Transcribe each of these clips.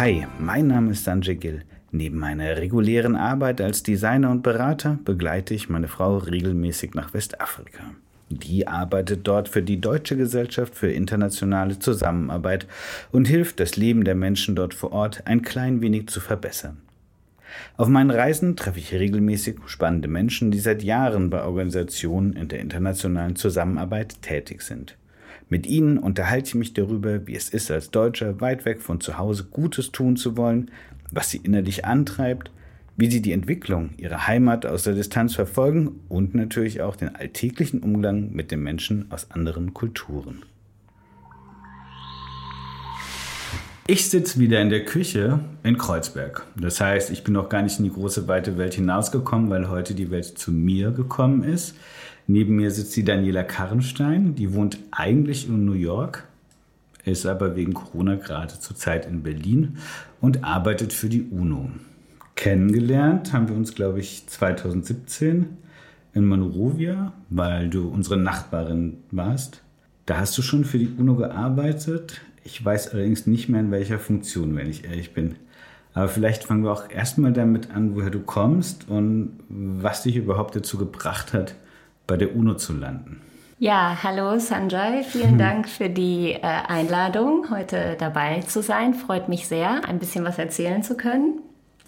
Hi, mein Name ist Sanjay Gill. Neben meiner regulären Arbeit als Designer und Berater begleite ich meine Frau regelmäßig nach Westafrika. Die arbeitet dort für die Deutsche Gesellschaft für internationale Zusammenarbeit und hilft, das Leben der Menschen dort vor Ort ein klein wenig zu verbessern. Auf meinen Reisen treffe ich regelmäßig spannende Menschen, die seit Jahren bei Organisationen in der internationalen Zusammenarbeit tätig sind. Mit ihnen unterhalte ich mich darüber, wie es ist, als Deutscher weit weg von zu Hause Gutes tun zu wollen, was sie innerlich antreibt, wie sie die Entwicklung ihrer Heimat aus der Distanz verfolgen und natürlich auch den alltäglichen Umgang mit den Menschen aus anderen Kulturen. Ich sitze wieder in der Küche in Kreuzberg. Das heißt, ich bin noch gar nicht in die große weite Welt hinausgekommen, weil heute die Welt zu mir gekommen ist. Neben mir sitzt die Daniela Karrenstein, die wohnt eigentlich in New York, ist aber wegen Corona gerade zurzeit in Berlin und arbeitet für die UNO. Kennengelernt haben wir uns, glaube ich, 2017 in Monrovia, weil du unsere Nachbarin warst. Da hast du schon für die UNO gearbeitet. Ich weiß allerdings nicht mehr in welcher Funktion, wenn ich ehrlich bin. Aber vielleicht fangen wir auch erstmal damit an, woher du kommst und was dich überhaupt dazu gebracht hat, bei der UNO zu landen. Ja, hallo Sanjay, vielen Dank für die äh, Einladung, heute dabei zu sein. Freut mich sehr, ein bisschen was erzählen zu können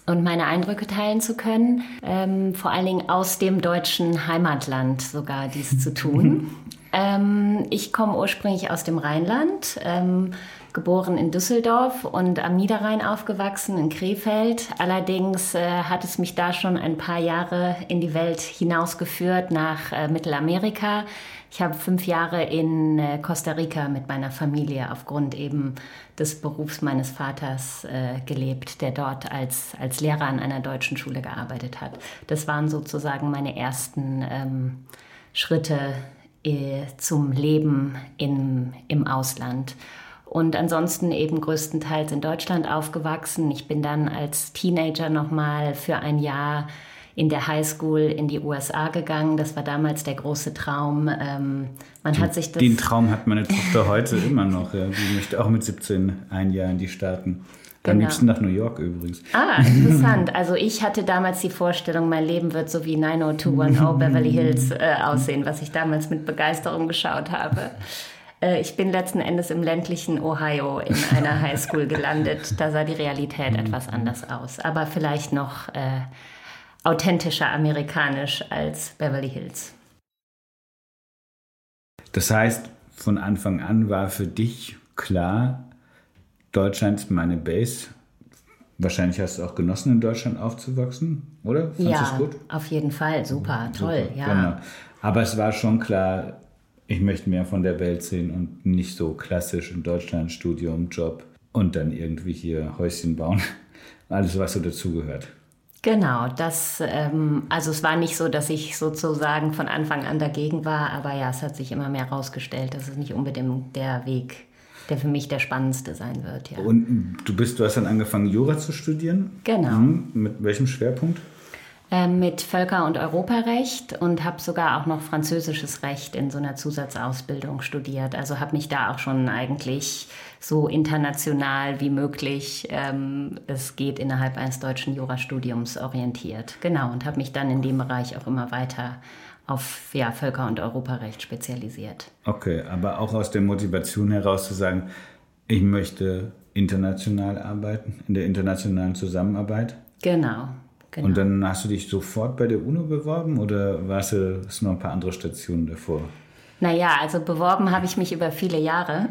und meine Eindrücke teilen zu können. Ähm, vor allen Dingen aus dem deutschen Heimatland sogar dies zu tun. ähm, ich komme ursprünglich aus dem Rheinland. Ähm, geboren in Düsseldorf und am Niederrhein aufgewachsen, in Krefeld. Allerdings äh, hat es mich da schon ein paar Jahre in die Welt hinausgeführt, nach äh, Mittelamerika. Ich habe fünf Jahre in äh, Costa Rica mit meiner Familie aufgrund eben des Berufs meines Vaters äh, gelebt, der dort als, als Lehrer an einer deutschen Schule gearbeitet hat. Das waren sozusagen meine ersten ähm, Schritte zum Leben in, im Ausland und ansonsten eben größtenteils in Deutschland aufgewachsen. Ich bin dann als Teenager nochmal für ein Jahr in der Highschool in die USA gegangen. Das war damals der große Traum. Ähm, man den, hat sich das den Traum hat meine Tochter heute immer noch. Ja. Die möchte auch mit 17 ein Jahr in die Staaten. Am genau. liebsten nach New York übrigens. Ah, interessant. Also ich hatte damals die Vorstellung, mein Leben wird so wie 90210 Beverly Hills äh, aussehen, was ich damals mit Begeisterung geschaut habe. Äh, ich bin letzten Endes im ländlichen Ohio in einer Highschool gelandet. Da sah die Realität etwas anders aus, aber vielleicht noch äh, authentischer amerikanisch als Beverly Hills. Das heißt, von Anfang an war für dich klar, Deutschland ist meine Base. Wahrscheinlich hast du auch genossen, in Deutschland aufzuwachsen, oder? Fandest ja, auf jeden Fall. Super, toll, ja. Genau. Aber es war schon klar, ich möchte mehr von der Welt sehen und nicht so klassisch in Deutschland Studium, Job und dann irgendwie hier Häuschen bauen. Alles, was so dazugehört. Genau, das, ähm, also es war nicht so, dass ich sozusagen von Anfang an dagegen war, aber ja, es hat sich immer mehr herausgestellt, dass es nicht unbedingt der Weg, der für mich der spannendste sein wird. Ja. Und du bist, du hast dann angefangen, Jura zu studieren? Genau. Mhm. Mit welchem Schwerpunkt? Ähm, mit Völker- und Europarecht und habe sogar auch noch französisches Recht in so einer Zusatzausbildung studiert. Also habe mich da auch schon eigentlich so international wie möglich ähm, es geht innerhalb eines deutschen Jurastudiums orientiert. Genau, und habe mich dann in dem Bereich auch immer weiter auf ja, Völker- und Europarecht spezialisiert. Okay, aber auch aus der Motivation heraus zu sagen, ich möchte international arbeiten, in der internationalen Zusammenarbeit? Genau, Genau. Und dann hast du dich sofort bei der UNO beworben oder warst du es noch ein paar andere Stationen davor? Naja, also beworben habe ich mich über viele Jahre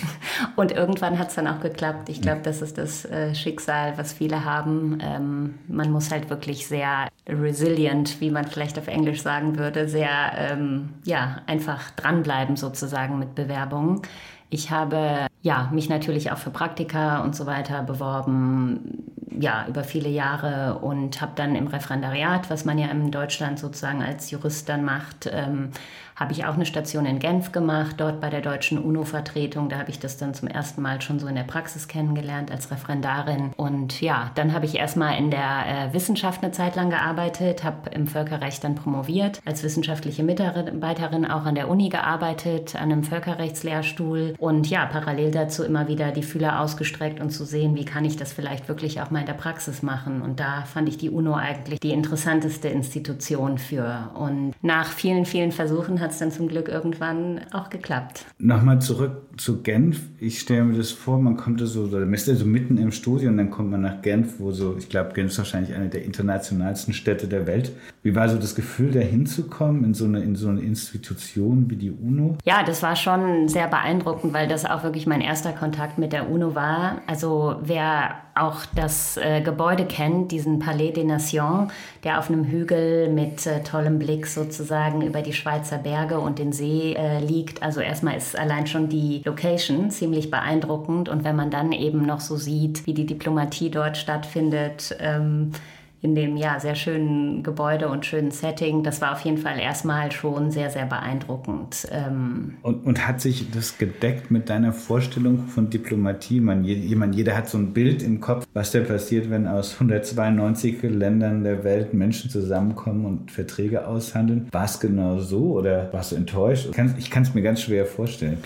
und irgendwann hat es dann auch geklappt. Ich glaube, das ist das äh, Schicksal, was viele haben. Ähm, man muss halt wirklich sehr resilient, wie man vielleicht auf Englisch sagen würde, sehr ähm, ja, einfach dranbleiben sozusagen mit Bewerbungen. Ich habe ja, mich natürlich auch für Praktika und so weiter beworben, ja, über viele Jahre und habe dann im Referendariat, was man ja in Deutschland sozusagen als Jurist dann macht, ähm, habe ich auch eine Station in Genf gemacht, dort bei der deutschen UNO-Vertretung. Da habe ich das dann zum ersten Mal schon so in der Praxis kennengelernt als Referendarin. Und ja, dann habe ich erstmal in der äh, Wissenschaft eine Zeit lang gearbeitet, habe im Völkerrecht dann promoviert, als wissenschaftliche Mitarbeiterin auch an der Uni gearbeitet, an einem Völkerrechtslehrstuhl und ja, parallel dazu immer wieder die Fühler ausgestreckt und zu sehen, wie kann ich das vielleicht wirklich auch mal in der Praxis machen. Und da fand ich die UNO eigentlich die interessanteste Institution für. Und nach vielen, vielen Versuchen hat es dann zum Glück irgendwann auch geklappt. Nochmal zurück zu Genf. Ich stelle mir das vor, man kommt so, oder man ist so mitten im Studio und dann kommt man nach Genf, wo so, ich glaube, Genf ist wahrscheinlich eine der internationalsten Städte der Welt. Wie war so das Gefühl, da hinzukommen in so eine, in so eine Institution wie die UNO? Ja, das war schon sehr beeindruckend, weil das auch wirklich mein erster Kontakt mit der UNO war. Also wer auch das äh, Gebäude kennt, diesen Palais des Nations, der auf einem Hügel mit äh, tollem Blick sozusagen über die Schweizer Berge und den See äh, liegt. Also erstmal ist allein schon die Location ziemlich beeindruckend und wenn man dann eben noch so sieht, wie die Diplomatie dort stattfindet, ähm, in dem ja sehr schönen Gebäude und schönen Setting. Das war auf jeden Fall erstmal schon sehr, sehr beeindruckend. Ähm und, und hat sich das gedeckt mit deiner Vorstellung von Diplomatie? Man, jemand, jeder hat so ein Bild im Kopf, was denn passiert, wenn aus 192 Ländern der Welt Menschen zusammenkommen und Verträge aushandeln. War es genau so oder warst du enttäuscht? Ich kann es mir ganz schwer vorstellen.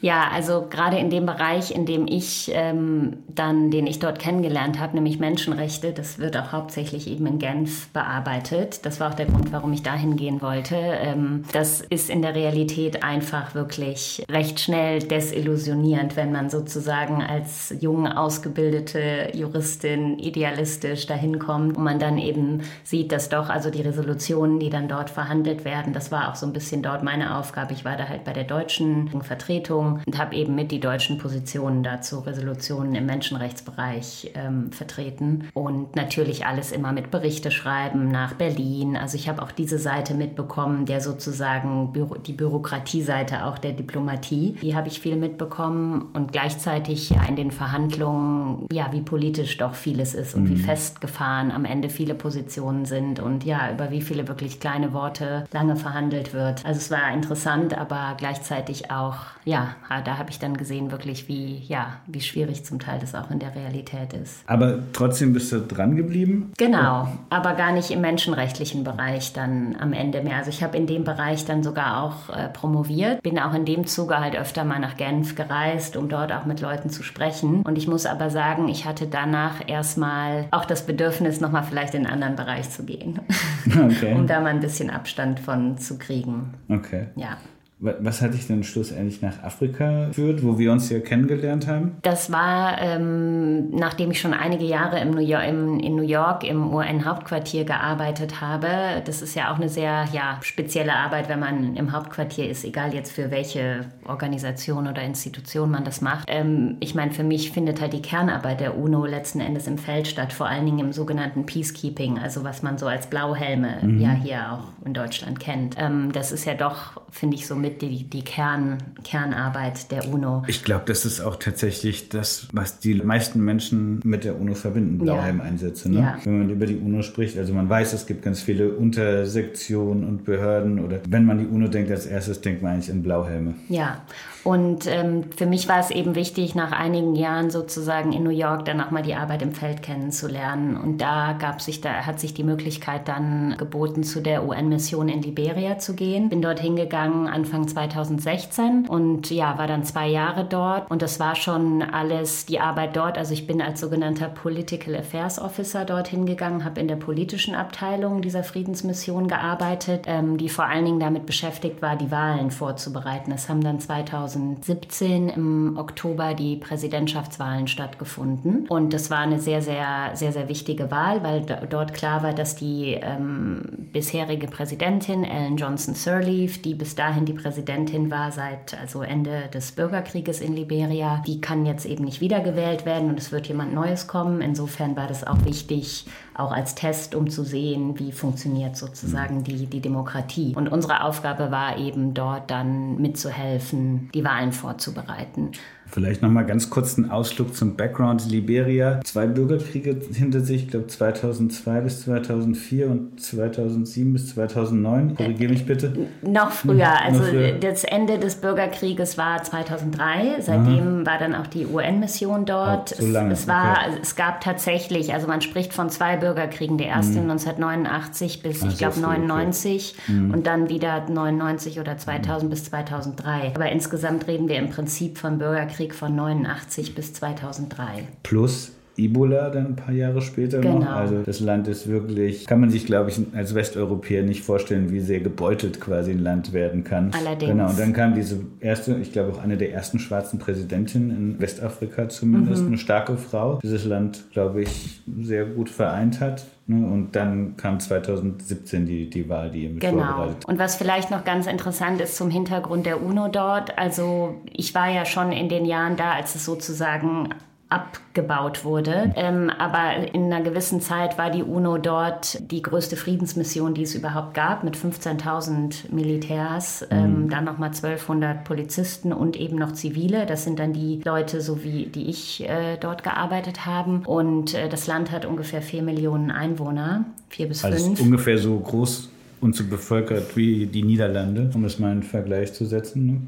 Ja, also gerade in dem Bereich, in dem ich ähm, dann, den ich dort kennengelernt habe, nämlich Menschenrechte, das wird auch hauptsächlich eben in Genf bearbeitet. Das war auch der Grund, warum ich dahin gehen wollte. Ähm, das ist in der Realität einfach wirklich recht schnell desillusionierend, wenn man sozusagen als jung ausgebildete Juristin idealistisch dahin kommt und man dann eben sieht, dass doch also die Resolutionen, die dann dort verhandelt werden, das war auch so ein bisschen dort meine Aufgabe. Ich war da halt bei der deutschen Vertretung und habe eben mit die deutschen Positionen dazu, Resolutionen im Menschenrechtsbereich ähm, vertreten. Und natürlich alles immer mit Berichte schreiben nach Berlin. Also ich habe auch diese Seite mitbekommen, der sozusagen Büro, die Bürokratieseite auch der Diplomatie. Die habe ich viel mitbekommen und gleichzeitig ja in den Verhandlungen, ja, wie politisch doch vieles ist und mhm. wie festgefahren am Ende viele Positionen sind und ja, über wie viele wirklich kleine Worte lange verhandelt wird. Also es war interessant, aber gleichzeitig auch, ja, Ah, da habe ich dann gesehen, wirklich, wie, ja, wie schwierig zum Teil das auch in der Realität ist. Aber trotzdem bist du dran geblieben? Genau, aber gar nicht im menschenrechtlichen Bereich dann am Ende mehr. Also ich habe in dem Bereich dann sogar auch äh, promoviert, bin auch in dem Zuge halt öfter mal nach Genf gereist, um dort auch mit Leuten zu sprechen. Und ich muss aber sagen, ich hatte danach erstmal auch das Bedürfnis, nochmal vielleicht in einen anderen Bereich zu gehen, okay. um da mal ein bisschen Abstand von zu kriegen. Okay. Ja. Was hat dich denn schlussendlich nach Afrika geführt, wo wir uns ja kennengelernt haben? Das war, ähm, nachdem ich schon einige Jahre New York, im, in New York im UN-Hauptquartier gearbeitet habe. Das ist ja auch eine sehr ja, spezielle Arbeit, wenn man im Hauptquartier ist, egal jetzt für welche Organisation oder Institution man das macht. Ähm, ich meine, für mich findet halt die Kernarbeit der UNO letzten Endes im Feld statt, vor allen Dingen im sogenannten Peacekeeping, also was man so als Blauhelme mhm. ja hier auch in Deutschland kennt. Ähm, das ist ja doch, finde ich, so mit die, die Kern, Kernarbeit der UNO. Ich glaube, das ist auch tatsächlich das, was die meisten Menschen mit der UNO verbinden, Blauhelm-Einsätze. Ne? Ja. Wenn man über die UNO spricht, also man weiß, es gibt ganz viele Untersektionen und Behörden oder wenn man die UNO denkt, als erstes denkt man eigentlich an Blauhelme. Ja, und ähm, für mich war es eben wichtig, nach einigen Jahren sozusagen in New York dann mal die Arbeit im Feld kennenzulernen. Und da gab sich, da hat sich die Möglichkeit dann geboten, zu der UN-Mission in Liberia zu gehen. Bin dort hingegangen Anfang 2016 und ja, war dann zwei Jahre dort. Und das war schon alles die Arbeit dort. Also ich bin als sogenannter Political Affairs Officer dort hingegangen, habe in der politischen Abteilung dieser Friedensmission gearbeitet, ähm, die vor allen Dingen damit beschäftigt war, die Wahlen vorzubereiten. Es haben dann 2000 2017 im Oktober die Präsidentschaftswahlen stattgefunden. Und das war eine sehr, sehr, sehr, sehr wichtige Wahl, weil dort klar war, dass die ähm, bisherige Präsidentin Ellen Johnson Sirleaf, die bis dahin die Präsidentin war seit also Ende des Bürgerkrieges in Liberia, die kann jetzt eben nicht wiedergewählt werden und es wird jemand Neues kommen. Insofern war das auch wichtig, auch als Test, um zu sehen, wie funktioniert sozusagen mhm. die, die Demokratie. Und unsere Aufgabe war eben dort dann mitzuhelfen, die Wahlen vorzubereiten. Vielleicht nochmal ganz kurz einen Ausflug zum Background Liberia. Zwei Bürgerkriege hinter sich, ich glaube 2002 bis 2004 und 2007 bis 2009. Korrigiere mich bitte. Noch früher. Also noch früher. das Ende des Bürgerkrieges war 2003. Seitdem Aha. war dann auch die UN-Mission dort. Oh, so lange. Es, es, war, okay. es gab tatsächlich, also man spricht von zwei Bürgerkriegen. Der erste mhm. 1989 bis, also ich glaube, 99 okay. mhm. und dann wieder 99 oder 2000 mhm. bis 2003. Aber insgesamt reden wir im Prinzip von Bürgerkrieg von 89 bis 2003. Plus Ebola dann ein paar Jahre später genau. noch. Also das Land ist wirklich, kann man sich, glaube ich, als Westeuropäer nicht vorstellen, wie sehr gebeutelt quasi ein Land werden kann. Allerdings. Genau, und dann kam diese erste, ich glaube auch eine der ersten schwarzen Präsidentinnen in Westafrika zumindest, mhm. eine starke Frau, die dieses Land, glaube ich, sehr gut vereint hat. Ne? Und dann kam 2017 die, die Wahl, die ihr mit genau. vorbereitet Und was vielleicht noch ganz interessant ist zum Hintergrund der UNO dort, also ich war ja schon in den Jahren da, als es sozusagen abgebaut wurde. Ähm, aber in einer gewissen Zeit war die UNO dort die größte Friedensmission, die es überhaupt gab, mit 15.000 Militärs, ähm, mhm. dann nochmal 1200 Polizisten und eben noch Zivile. Das sind dann die Leute, so wie die ich äh, dort gearbeitet haben. Und äh, das Land hat ungefähr 4 Millionen Einwohner, 4 bis 5. Also ungefähr so groß und so bevölkert wie die Niederlande, um es mal in Vergleich zu setzen. Ne?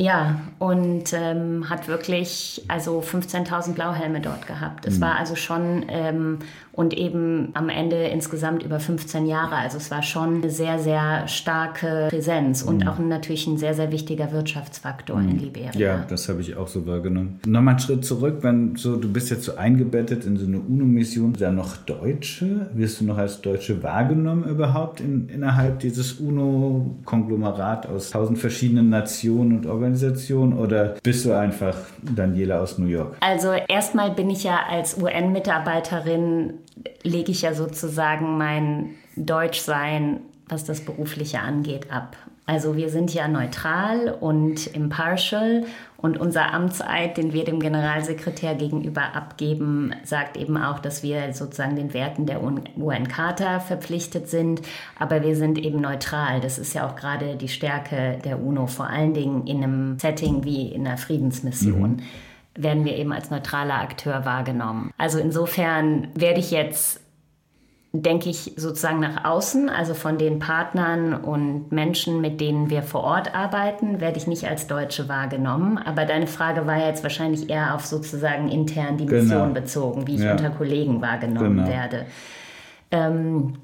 Ja, und ähm, hat wirklich also 15.000 Blauhelme dort gehabt. Es mhm. war also schon ähm, und eben am Ende insgesamt über 15 Jahre. Also es war schon eine sehr, sehr starke Präsenz und mhm. auch natürlich ein sehr, sehr wichtiger Wirtschaftsfaktor mhm. in Liberia. Ja, das habe ich auch so wahrgenommen. Nochmal einen Schritt zurück, wenn so, du bist jetzt so eingebettet in so eine UNO-Mission, da noch Deutsche? Wirst du noch als Deutsche wahrgenommen überhaupt in, innerhalb dieses UNO-Konglomerat aus tausend verschiedenen Nationen und Organisationen oder bist du einfach Daniela aus New York? Also erstmal bin ich ja als UN-Mitarbeiterin lege ich ja sozusagen mein Deutschsein, was das Berufliche angeht, ab. Also wir sind ja neutral und impartial und unser Amtseid, den wir dem Generalsekretär gegenüber abgeben, sagt eben auch, dass wir sozusagen den Werten der UN-Charta verpflichtet sind, aber wir sind eben neutral. Das ist ja auch gerade die Stärke der UNO, vor allen Dingen in einem Setting wie in einer Friedensmission. Mhm werden wir eben als neutraler Akteur wahrgenommen. Also insofern werde ich jetzt denke ich sozusagen nach außen, also von den Partnern und Menschen, mit denen wir vor Ort arbeiten, werde ich nicht als Deutsche wahrgenommen. Aber deine Frage war jetzt wahrscheinlich eher auf sozusagen intern die Mission genau. bezogen, wie ich ja. unter Kollegen wahrgenommen genau. werde. Ähm,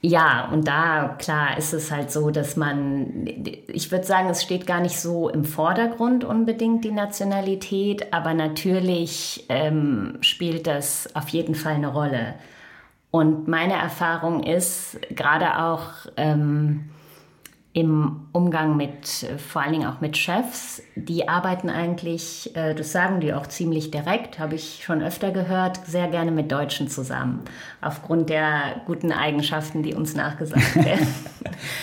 ja, und da, klar, ist es halt so, dass man, ich würde sagen, es steht gar nicht so im Vordergrund unbedingt die Nationalität, aber natürlich ähm, spielt das auf jeden Fall eine Rolle. Und meine Erfahrung ist, gerade auch ähm, im Umgang mit, vor allen Dingen auch mit Chefs, die arbeiten eigentlich, äh, das sagen die auch ziemlich direkt, habe ich schon öfter gehört, sehr gerne mit Deutschen zusammen, aufgrund der guten Eigenschaften, die uns nachgesagt werden.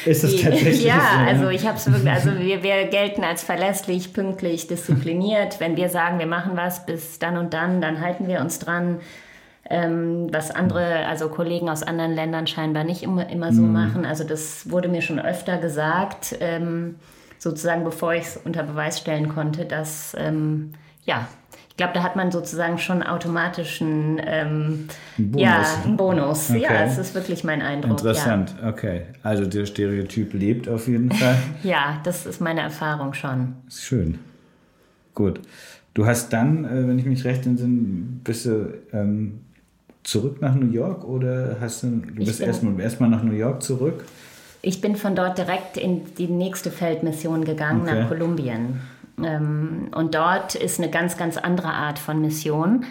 Ist das tatsächlich ja, so? also ich habe es wirklich, also wir, wir gelten als verlässlich, pünktlich, diszipliniert. Wenn wir sagen, wir machen was bis dann und dann, dann halten wir uns dran ähm, was andere, also Kollegen aus anderen Ländern scheinbar nicht immer, immer so mhm. machen. Also das wurde mir schon öfter gesagt, ähm, sozusagen bevor ich es unter Beweis stellen konnte, dass ähm, ja, ich glaube, da hat man sozusagen schon automatisch einen, ähm, Bonus. Ja, einen Bonus. Okay. Ja, das ist wirklich mein Eindruck. Interessant, ja. okay. Also der Stereotyp lebt auf jeden Fall. ja, das ist meine Erfahrung schon. Schön. Gut. Du hast dann, äh, wenn ich mich recht entsinne, bist du ähm, zurück nach New York oder hast du, du bist erstmal erst nach New York zurück? Ich bin von dort direkt in die nächste Feldmission gegangen, okay. nach Kolumbien. Ähm, und dort ist eine ganz, ganz andere Art von Mission.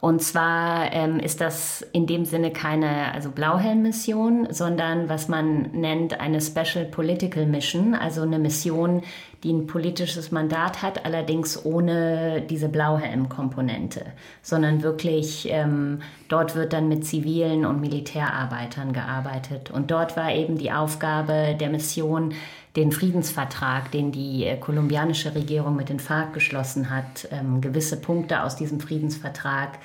Und zwar ähm, ist das in dem Sinne keine also Blauhelm-Mission, sondern was man nennt eine Special Political Mission, also eine Mission, die ein politisches Mandat hat, allerdings ohne diese Blauhelm-Komponente, sondern wirklich ähm, dort wird dann mit zivilen und Militärarbeitern gearbeitet. Und dort war eben die Aufgabe der Mission, den Friedensvertrag, den die äh, kolumbianische Regierung mit den FARC geschlossen hat, ähm, gewisse Punkte aus diesem Friedensvertrag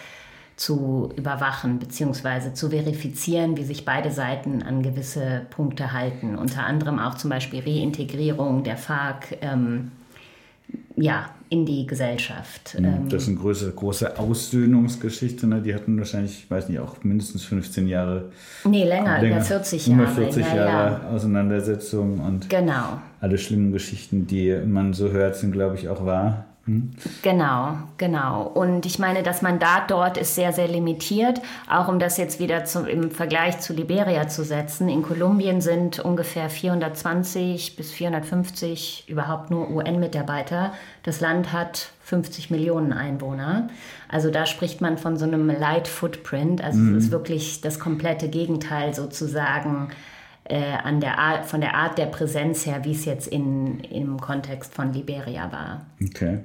zu überwachen bzw. zu verifizieren, wie sich beide Seiten an gewisse Punkte halten. Unter anderem auch zum Beispiel Reintegrierung der FARC, ähm, ja, in die Gesellschaft. Mhm. Das ist eine große, große Aussöhnungsgeschichte. Ne? Die hatten wahrscheinlich, ich weiß nicht, auch mindestens 15 Jahre. Nee, länger, länger über 40 Jahre. Über 40 ja, Jahre ja. Auseinandersetzung und genau. alle schlimmen Geschichten, die man so hört, sind, glaube ich, auch wahr. Hm? Genau, genau. Und ich meine, das Mandat dort ist sehr, sehr limitiert. Auch um das jetzt wieder zum, im Vergleich zu Liberia zu setzen. In Kolumbien sind ungefähr 420 bis 450 überhaupt nur UN-Mitarbeiter. Das Land hat 50 Millionen Einwohner. Also da spricht man von so einem Light Footprint. Also mhm. es ist wirklich das komplette Gegenteil sozusagen äh, an der Art, von der Art der Präsenz her, wie es jetzt in, im Kontext von Liberia war. Okay.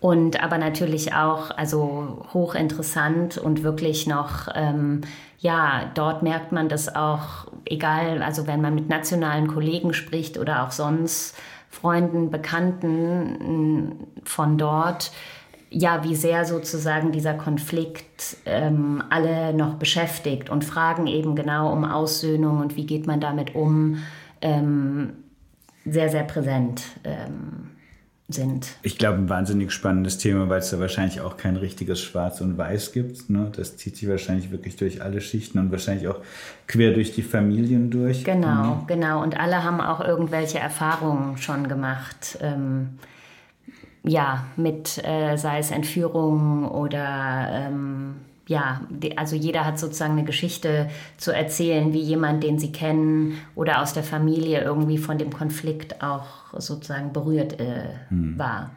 Und aber natürlich auch, also hochinteressant und wirklich noch, ähm, ja, dort merkt man das auch, egal, also wenn man mit nationalen Kollegen spricht oder auch sonst Freunden, Bekannten von dort, ja, wie sehr sozusagen dieser Konflikt ähm, alle noch beschäftigt und fragen eben genau um Aussöhnung und wie geht man damit um, ähm, sehr, sehr präsent ähm, sind. Ich glaube, ein wahnsinnig spannendes Thema, weil es da wahrscheinlich auch kein richtiges Schwarz und Weiß gibt. Ne? Das zieht sich wahrscheinlich wirklich durch alle Schichten und wahrscheinlich auch quer durch die Familien durch. Genau, mhm. genau. Und alle haben auch irgendwelche Erfahrungen schon gemacht. Ähm, ja, mit, äh, sei es Entführungen oder ähm, ja, also jeder hat sozusagen eine Geschichte zu erzählen, wie jemand, den sie kennen oder aus der Familie irgendwie von dem Konflikt auch sozusagen berührt äh, hm. war.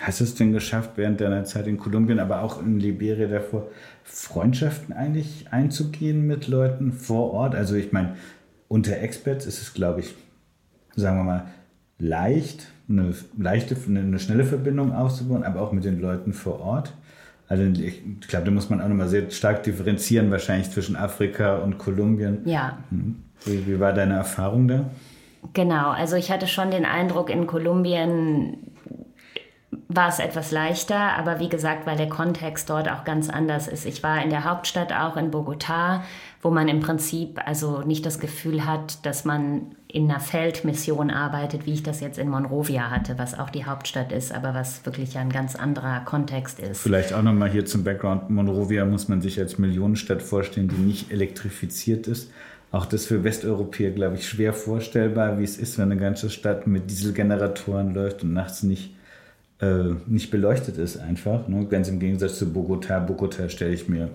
Hast du es denn geschafft, während deiner Zeit in Kolumbien, aber auch in Liberia davor, Freundschaften eigentlich einzugehen mit Leuten vor Ort? Also ich meine, unter Experts ist es, glaube ich, sagen wir mal, leicht, eine leichte, eine schnelle Verbindung aufzubauen, aber auch mit den Leuten vor Ort. Also ich glaube, da muss man auch nochmal sehr stark differenzieren, wahrscheinlich zwischen Afrika und Kolumbien. Ja. Hm. Wie, wie war deine Erfahrung da? Genau, also ich hatte schon den Eindruck, in Kolumbien war es etwas leichter, aber wie gesagt, weil der Kontext dort auch ganz anders ist. Ich war in der Hauptstadt auch in Bogotá, wo man im Prinzip also nicht das Gefühl hat, dass man in einer Feldmission arbeitet, wie ich das jetzt in Monrovia hatte, was auch die Hauptstadt ist, aber was wirklich ein ganz anderer Kontext ist. Vielleicht auch nochmal hier zum Background. Monrovia muss man sich als Millionenstadt vorstellen, die nicht elektrifiziert ist. Auch das für Westeuropäer, glaube ich, schwer vorstellbar, wie es ist, wenn eine ganze Stadt mit Dieselgeneratoren läuft und nachts nicht, äh, nicht beleuchtet ist einfach. Ne? Ganz im Gegensatz zu Bogota. Bogota stelle ich mir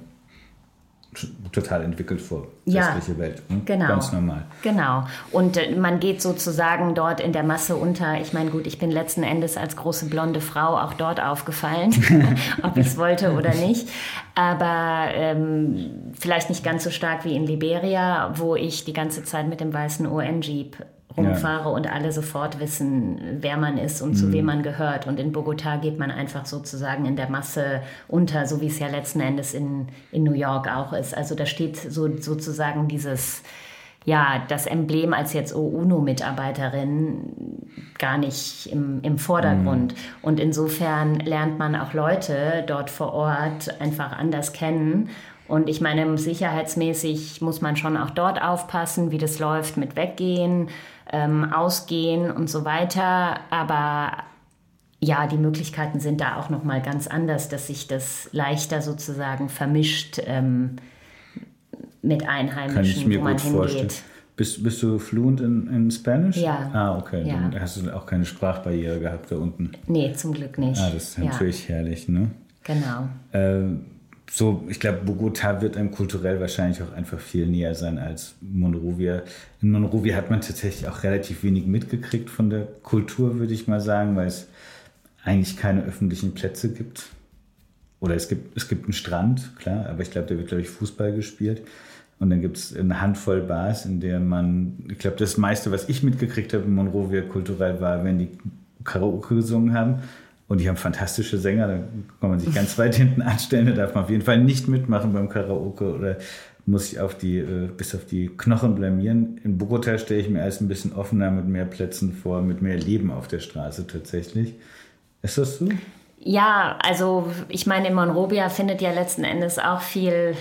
total entwickelt vor. Ja, westliche Welt. Ne? genau. Ganz normal. Genau. Und äh, man geht sozusagen dort in der Masse unter. Ich meine, gut, ich bin letzten Endes als große blonde Frau auch dort aufgefallen, ob ich es wollte oder nicht. Aber ähm, vielleicht nicht ganz so stark wie in Liberia, wo ich die ganze Zeit mit dem weißen UN-Jeep rumfahre ja. und alle sofort wissen, wer man ist und mhm. zu wem man gehört. Und in Bogotá geht man einfach sozusagen in der Masse unter, so wie es ja letzten Endes in, in New York auch ist. Also da steht so, sozusagen dieses, ja, das Emblem als jetzt UNO-Mitarbeiterin gar nicht im, im Vordergrund. Mhm. Und insofern lernt man auch Leute dort vor Ort einfach anders kennen und ich meine, sicherheitsmäßig muss man schon auch dort aufpassen, wie das läuft mit Weggehen, ähm, Ausgehen und so weiter. Aber ja, die Möglichkeiten sind da auch noch mal ganz anders, dass sich das leichter sozusagen vermischt ähm, mit Einheimischen, Kann ich mir wo man gut hingeht. Vorstellen. Bist, bist du fluent in, in Spanish? Ja. Ah, okay. Ja. Dann hast du auch keine Sprachbarriere gehabt da unten. Nee, zum Glück nicht. Ah, das ist natürlich ja. herrlich, ne? Genau. Äh, so, ich glaube, Bogota wird einem kulturell wahrscheinlich auch einfach viel näher sein als Monrovia. In Monrovia hat man tatsächlich auch relativ wenig mitgekriegt von der Kultur, würde ich mal sagen, weil es eigentlich keine öffentlichen Plätze gibt. Oder es gibt, es gibt einen Strand, klar, aber ich glaube, da wird, glaube ich, Fußball gespielt. Und dann gibt es eine Handvoll Bars, in der man, ich glaube, das meiste, was ich mitgekriegt habe in Monrovia kulturell war, wenn die Karaoke gesungen haben. Und die haben fantastische Sänger, da kann man sich ganz weit hinten anstellen, da darf man auf jeden Fall nicht mitmachen beim Karaoke oder muss sich auf die, äh, bis auf die Knochen blamieren. In Bogota stelle ich mir alles ein bisschen offener mit mehr Plätzen vor, mit mehr Leben auf der Straße tatsächlich. Ist das so? Ja, also ich meine, in Monrovia findet ja letzten Endes auch viel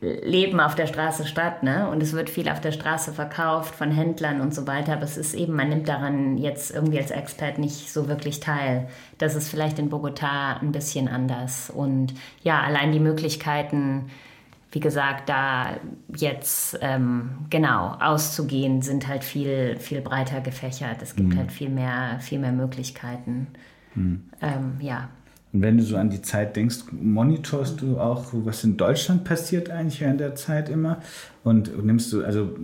leben auf der Straße statt, ne? Und es wird viel auf der Straße verkauft von Händlern und so weiter. Aber es ist eben, man nimmt daran jetzt irgendwie als Expert nicht so wirklich teil. Das ist vielleicht in Bogota ein bisschen anders. Und ja, allein die Möglichkeiten, wie gesagt, da jetzt ähm, genau auszugehen, sind halt viel, viel breiter gefächert. Es gibt mhm. halt viel mehr, viel mehr Möglichkeiten. Mhm. Ähm, ja. Und wenn du so an die Zeit denkst, monitorst du auch, was in Deutschland passiert eigentlich während der Zeit immer? Und nimmst du, also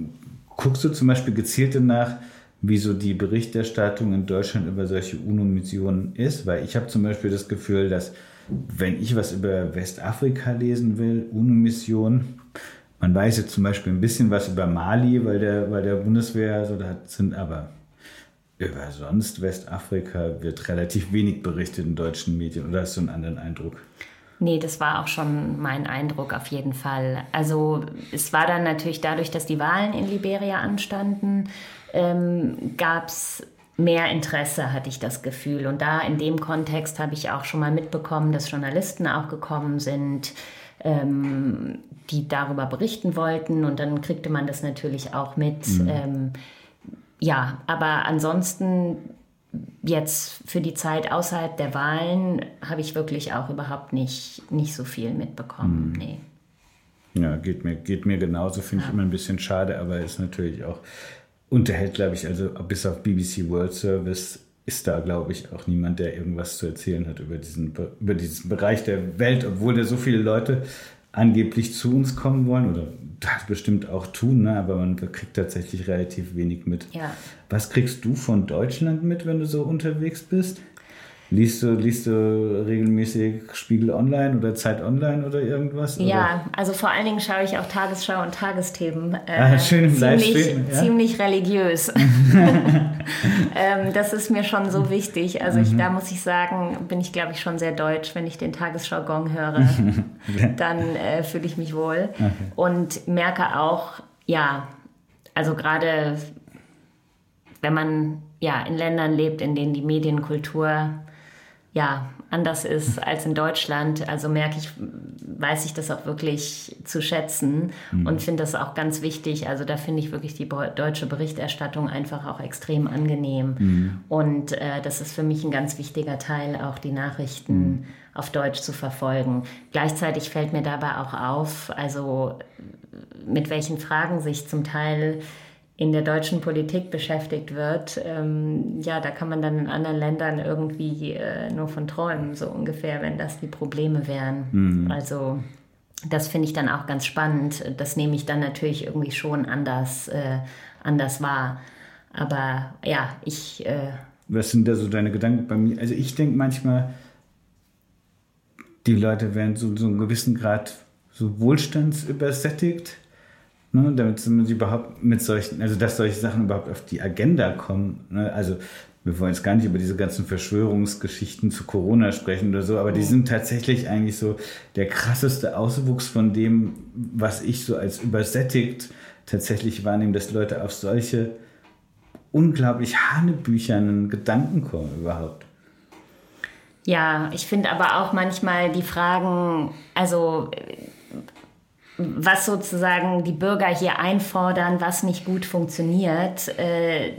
guckst du zum Beispiel gezielt danach, wie so die Berichterstattung in Deutschland über solche UNO-Missionen ist? Weil ich habe zum Beispiel das Gefühl, dass wenn ich was über Westafrika lesen will, UNO-Mission, man weiß jetzt zum Beispiel ein bisschen was über Mali, weil der, weil der Bundeswehr so da sind, aber über sonst Westafrika wird relativ wenig berichtet in deutschen Medien. Oder hast du einen anderen Eindruck? Nee, das war auch schon mein Eindruck auf jeden Fall. Also es war dann natürlich dadurch, dass die Wahlen in Liberia anstanden, ähm, gab es mehr Interesse, hatte ich das Gefühl. Und da in dem Kontext habe ich auch schon mal mitbekommen, dass Journalisten auch gekommen sind, ähm, die darüber berichten wollten. Und dann kriegte man das natürlich auch mit. Mhm. Ähm, ja, aber ansonsten jetzt für die Zeit außerhalb der Wahlen habe ich wirklich auch überhaupt nicht, nicht so viel mitbekommen. Mhm. Nee. Ja, geht mir, geht mir genauso, finde ja. ich immer ein bisschen schade, aber ist natürlich auch, unterhält, glaube ich, also bis auf BBC World Service ist da, glaube ich, auch niemand, der irgendwas zu erzählen hat über diesen, über diesen Bereich der Welt, obwohl da so viele Leute angeblich zu uns kommen wollen oder das bestimmt auch tun, ne? aber man kriegt tatsächlich relativ wenig mit. Ja. Was kriegst du von Deutschland mit, wenn du so unterwegs bist? Liest du, liest du regelmäßig Spiegel Online oder Zeit Online oder irgendwas? Ja, oder? also vor allen Dingen schaue ich auch Tagesschau und Tagesthemen. Äh, ah, schön im ziemlich, ja? ziemlich religiös. ähm, das ist mir schon so wichtig. Also ich, mhm. da muss ich sagen, bin ich glaube ich schon sehr deutsch. Wenn ich den Tagesschau-Gong höre, dann äh, fühle ich mich wohl. Okay. Und merke auch, ja, also gerade wenn man ja in Ländern lebt, in denen die Medienkultur ja, anders ist als in Deutschland. Also merke ich, weiß ich das auch wirklich zu schätzen mhm. und finde das auch ganz wichtig. Also da finde ich wirklich die deutsche Berichterstattung einfach auch extrem angenehm. Mhm. Und äh, das ist für mich ein ganz wichtiger Teil, auch die Nachrichten mhm. auf Deutsch zu verfolgen. Gleichzeitig fällt mir dabei auch auf, also mit welchen Fragen sich zum Teil in der deutschen Politik beschäftigt wird, ähm, ja, da kann man dann in anderen Ländern irgendwie äh, nur von träumen, so ungefähr, wenn das die Probleme wären. Mhm. Also das finde ich dann auch ganz spannend. Das nehme ich dann natürlich irgendwie schon anders, äh, anders wahr. Aber ja, ich. Äh, Was sind da so deine Gedanken bei mir? Also ich denke manchmal, die Leute werden so, so einen gewissen Grad so wohlstandsübersättigt ne, damit sie überhaupt mit solchen, also dass solche Sachen überhaupt auf die Agenda kommen. Ne? Also wir wollen jetzt gar nicht über diese ganzen Verschwörungsgeschichten zu Corona sprechen oder so, aber die sind tatsächlich eigentlich so der krasseste Auswuchs von dem, was ich so als übersättigt tatsächlich wahrnehme, dass Leute auf solche unglaublich hanebüchernen Gedanken kommen überhaupt. Ja, ich finde aber auch manchmal die Fragen, also was sozusagen die Bürger hier einfordern, was nicht gut funktioniert, äh,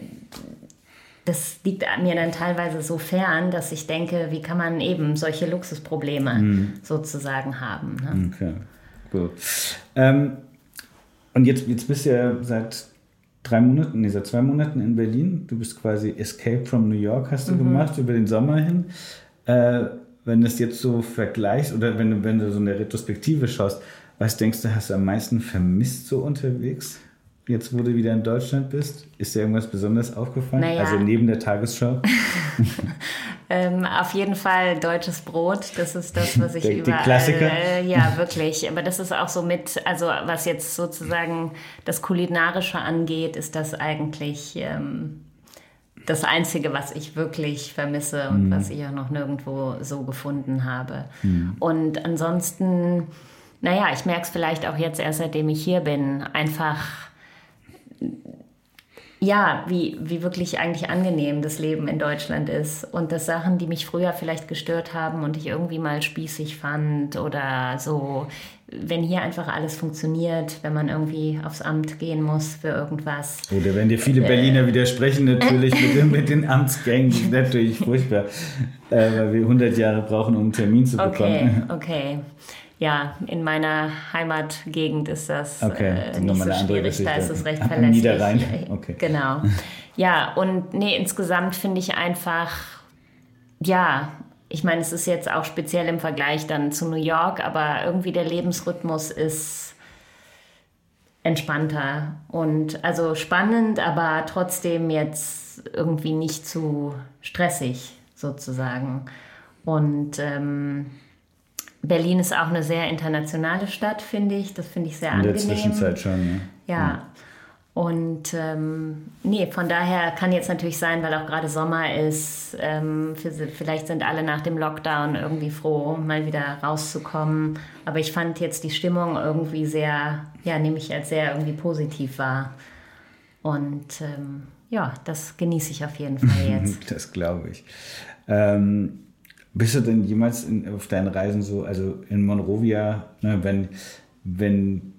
das liegt mir dann teilweise so fern, dass ich denke, wie kann man eben solche Luxusprobleme mhm. sozusagen haben. Ne? Okay, gut. Ähm, und jetzt, jetzt bist du ja seit drei Monaten, nee, seit zwei Monaten in Berlin. Du bist quasi Escape from New York, hast du mhm. gemacht, über den Sommer hin. Äh, wenn du es jetzt so vergleichst oder wenn du, wenn du so eine Retrospektive schaust, was denkst du, hast du am meisten vermisst so unterwegs? Jetzt, wo du wieder in Deutschland bist, ist dir irgendwas besonders aufgefallen? Naja. Also neben der Tagesschau? ähm, auf jeden Fall deutsches Brot. Das ist das, was ich der, überall. Die Klassiker? Äh, ja, wirklich. Aber das ist auch so mit, also was jetzt sozusagen das Kulinarische angeht, ist das eigentlich ähm, das Einzige, was ich wirklich vermisse und mm. was ich auch noch nirgendwo so gefunden habe. Mm. Und ansonsten naja, ich merke es vielleicht auch jetzt erst, seitdem ich hier bin, einfach ja, wie, wie wirklich eigentlich angenehm das Leben in Deutschland ist. Und dass Sachen, die mich früher vielleicht gestört haben und ich irgendwie mal spießig fand oder so, wenn hier einfach alles funktioniert, wenn man irgendwie aufs Amt gehen muss für irgendwas. Oh, da werden dir viele äh, Berliner widersprechen, natürlich mit, den, mit den Amtsgängen. Das ist natürlich furchtbar, äh, weil wir 100 Jahre brauchen, um einen Termin zu bekommen. Okay, okay ja, in meiner Heimatgegend ist das okay, äh, nicht so schwierig, da ist es recht verlässlich. Niederrhein. Okay. Genau. Ja, und nee, insgesamt finde ich einfach, ja, ich meine, es ist jetzt auch speziell im Vergleich dann zu New York, aber irgendwie der Lebensrhythmus ist entspannter und also spannend, aber trotzdem jetzt irgendwie nicht zu stressig sozusagen. Und ähm, Berlin ist auch eine sehr internationale Stadt, finde ich. Das finde ich sehr angenehm. In der Zwischenzeit schon, ja. Ja. Und ähm, nee, von daher kann jetzt natürlich sein, weil auch gerade Sommer ist, ähm, vielleicht sind alle nach dem Lockdown irgendwie froh, mal wieder rauszukommen. Aber ich fand jetzt die Stimmung irgendwie sehr, ja, nehme ich als sehr irgendwie positiv wahr. Und ähm, ja, das genieße ich auf jeden Fall jetzt. das glaube ich. Ähm, bist du denn jemals in, auf deinen Reisen so, also in Monrovia, ne, wenn, wenn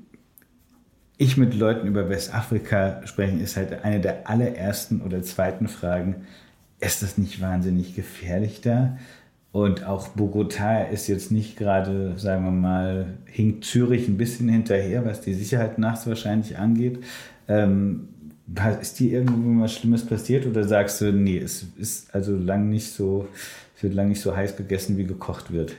ich mit Leuten über Westafrika spreche, ist halt eine der allerersten oder zweiten Fragen, ist das nicht wahnsinnig gefährlich da? Und auch Bogotá ist jetzt nicht gerade, sagen wir mal, hinkt Zürich ein bisschen hinterher, was die Sicherheit nachts wahrscheinlich angeht. Ähm, ist dir irgendwo was Schlimmes passiert oder sagst du, nee, es ist also lang nicht so es wird lange nicht so heiß gegessen, wie gekocht wird.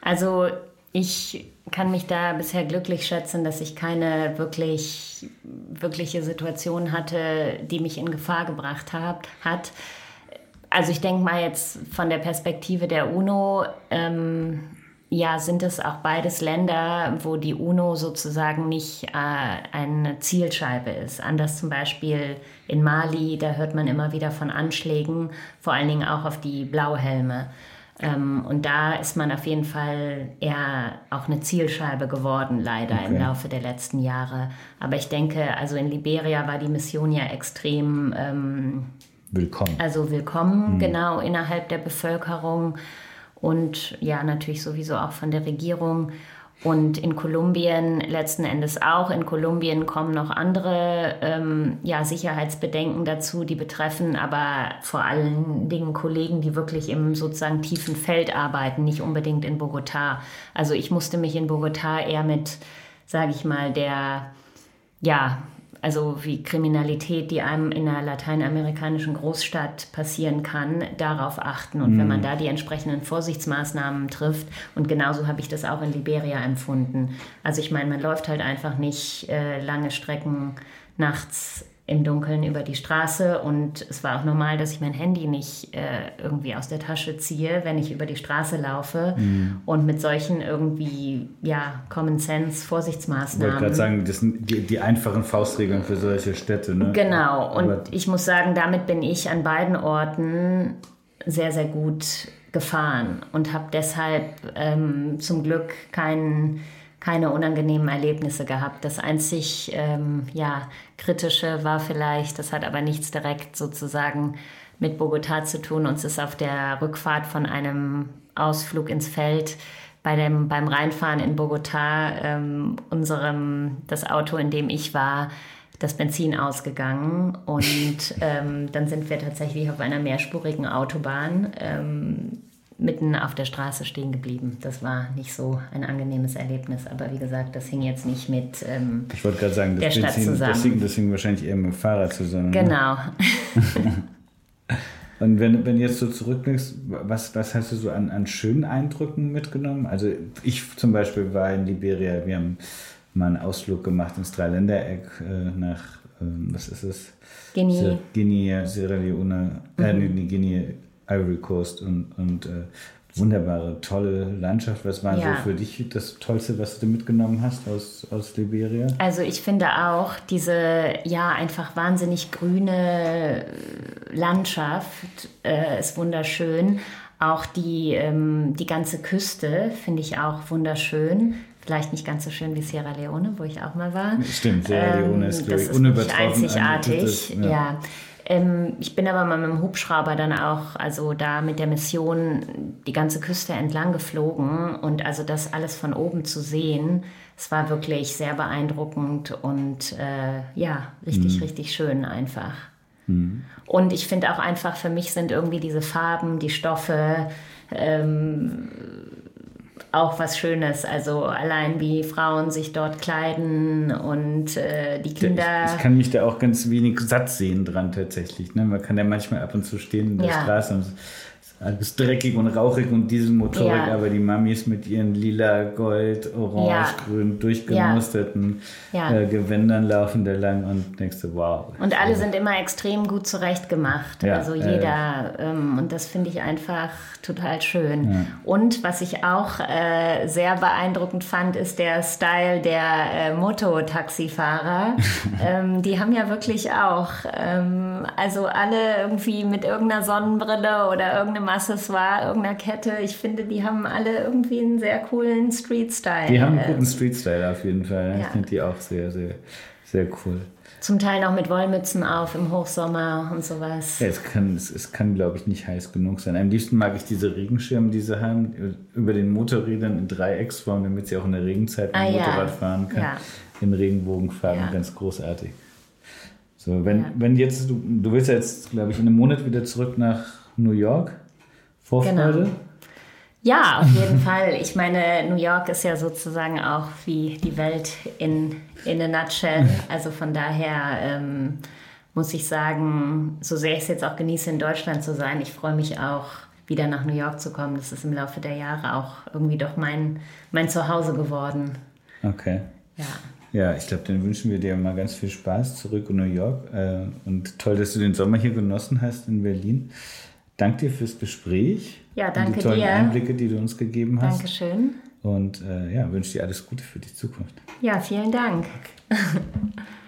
Also ich kann mich da bisher glücklich schätzen, dass ich keine wirklich, wirkliche Situation hatte, die mich in Gefahr gebracht hat. hat. Also ich denke mal jetzt von der Perspektive der UNO, ähm, ja, sind es auch beides Länder, wo die UNO sozusagen nicht äh, eine Zielscheibe ist. Anders zum Beispiel in Mali, da hört man immer wieder von Anschlägen, vor allen Dingen auch auf die Blauhelme. Ähm, und da ist man auf jeden Fall eher auch eine Zielscheibe geworden, leider okay. im Laufe der letzten Jahre. Aber ich denke, also in Liberia war die Mission ja extrem ähm, willkommen. Also willkommen, hm. genau, innerhalb der Bevölkerung und ja, natürlich sowieso auch von der Regierung. Und in Kolumbien letzten Endes auch. In Kolumbien kommen noch andere ähm, ja, Sicherheitsbedenken dazu, die betreffen aber vor allen Dingen Kollegen, die wirklich im sozusagen tiefen Feld arbeiten, nicht unbedingt in Bogotá. Also ich musste mich in Bogotá eher mit, sage ich mal, der ja, also wie Kriminalität, die einem in einer lateinamerikanischen Großstadt passieren kann, darauf achten. Und mhm. wenn man da die entsprechenden Vorsichtsmaßnahmen trifft, und genauso habe ich das auch in Liberia empfunden. Also ich meine, man läuft halt einfach nicht äh, lange Strecken nachts im Dunkeln über die Straße und es war auch normal, dass ich mein Handy nicht äh, irgendwie aus der Tasche ziehe, wenn ich über die Straße laufe mhm. und mit solchen irgendwie ja Common Sense Vorsichtsmaßnahmen. Ich wollte gerade sagen, das sind die, die, einfachen Faustregeln für solche Städte. Ne? Genau und Aber ich muss sagen, damit bin ich an beiden Orten sehr sehr gut gefahren und habe deshalb ähm, zum Glück keinen keine unangenehmen Erlebnisse gehabt. Das einzig ähm, ja, kritische war vielleicht, das hat aber nichts direkt sozusagen mit Bogotá zu tun. Uns ist auf der Rückfahrt von einem Ausflug ins Feld bei dem, beim Reinfahren in Bogotá ähm, unserem, das Auto, in dem ich war, das Benzin ausgegangen und ähm, dann sind wir tatsächlich auf einer mehrspurigen Autobahn ähm, mitten auf der Straße stehen geblieben. Das war nicht so ein angenehmes Erlebnis, aber wie gesagt, das hing jetzt nicht mit ähm, ich wollte gerade sagen, das der Stadt zusammen. Das hing, das hing wahrscheinlich eher mit dem Fahrrad zusammen. Ne? Genau. Und wenn, wenn du jetzt so zurückblickst, was, was hast du so an, an schönen Eindrücken mitgenommen? Also ich zum Beispiel war in Liberia, wir haben mal einen Ausflug gemacht ins Dreiländereck äh, nach, äh, was ist es? Guinea. Guinea, Sierra Leone, äh, mhm. nee, Guinea, Ivory Coast und, und äh, wunderbare, tolle Landschaft. Was war ja. so für dich das Tollste, was du mitgenommen hast aus, aus Liberia? Also ich finde auch diese, ja, einfach wahnsinnig grüne Landschaft äh, ist wunderschön. Auch die, ähm, die ganze Küste finde ich auch wunderschön. Vielleicht nicht ganz so schön wie Sierra Leone, wo ich auch mal war. Stimmt, Sierra Leone ist, ähm, ist unübertroffen. Einzigartig, ja. ja. Ähm, ich bin aber mal mit dem Hubschrauber dann auch, also da mit der Mission die ganze Küste entlang geflogen und also das alles von oben zu sehen, es war wirklich sehr beeindruckend und äh, ja, richtig, mhm. richtig schön einfach. Mhm. Und ich finde auch einfach, für mich sind irgendwie diese Farben, die Stoffe, ähm, auch was Schönes. Also allein wie Frauen sich dort kleiden und äh, die Kinder. Ich, ich, kann mich da auch ganz wenig satt sehen dran tatsächlich. Ne? Man kann ja manchmal ab und zu stehen in der ja. Straße und alles dreckig und rauchig und Dieselmotorik, ja. aber die Mamis mit ihren lila, gold, orange, ja. grün durchgemusterten ja. äh, Gewändern laufen da lang und denkst du, wow. Und alle sind immer extrem gut zurechtgemacht. also jeder. Ähm, und das finde ich einfach total schön. Und was ich auch äh, sehr beeindruckend fand, ist der Style der äh, Mototaxifahrer. ähm, die haben ja wirklich auch, ähm, also alle irgendwie mit irgendeiner Sonnenbrille oder irgendeinem Accessoire irgendeiner Kette. Ich finde, die haben alle irgendwie einen sehr coolen Street-Style. Die haben einen guten Street-Style auf jeden Fall. Ja. Ich finde die auch sehr, sehr, sehr cool. Zum Teil noch mit Wollmützen auf im Hochsommer und sowas. Ja, es kann, es, es kann glaube ich, nicht heiß genug sein. Am liebsten mag ich diese Regenschirme, die sie haben, über den Motorrädern in Dreiecksform, damit sie auch in der Regenzeit mit ah, Motorrad ja. fahren kann. Ja. In Regenbogenfarben, ja. ganz großartig. So, wenn, wenn jetzt, du, du willst jetzt, glaube ich, in einem Monat wieder zurück nach New York. Vorfreude? Genau. Ja, auf jeden Fall. Ich meine, New York ist ja sozusagen auch wie die Welt in, in a nutshell. Also von daher ähm, muss ich sagen, so sehr ich es jetzt auch genieße, in Deutschland zu sein, ich freue mich auch, wieder nach New York zu kommen. Das ist im Laufe der Jahre auch irgendwie doch mein, mein Zuhause geworden. Okay. Ja. Ja, ich glaube, dann wünschen wir dir mal ganz viel Spaß zurück in New York. Äh, und toll, dass du den Sommer hier genossen hast in Berlin. Danke dir fürs Gespräch. Ja, danke und die tollen dir. Einblicke, die du uns gegeben hast. Dankeschön. Und äh, ja, wünsche dir alles Gute für die Zukunft. Ja, vielen Dank. Okay.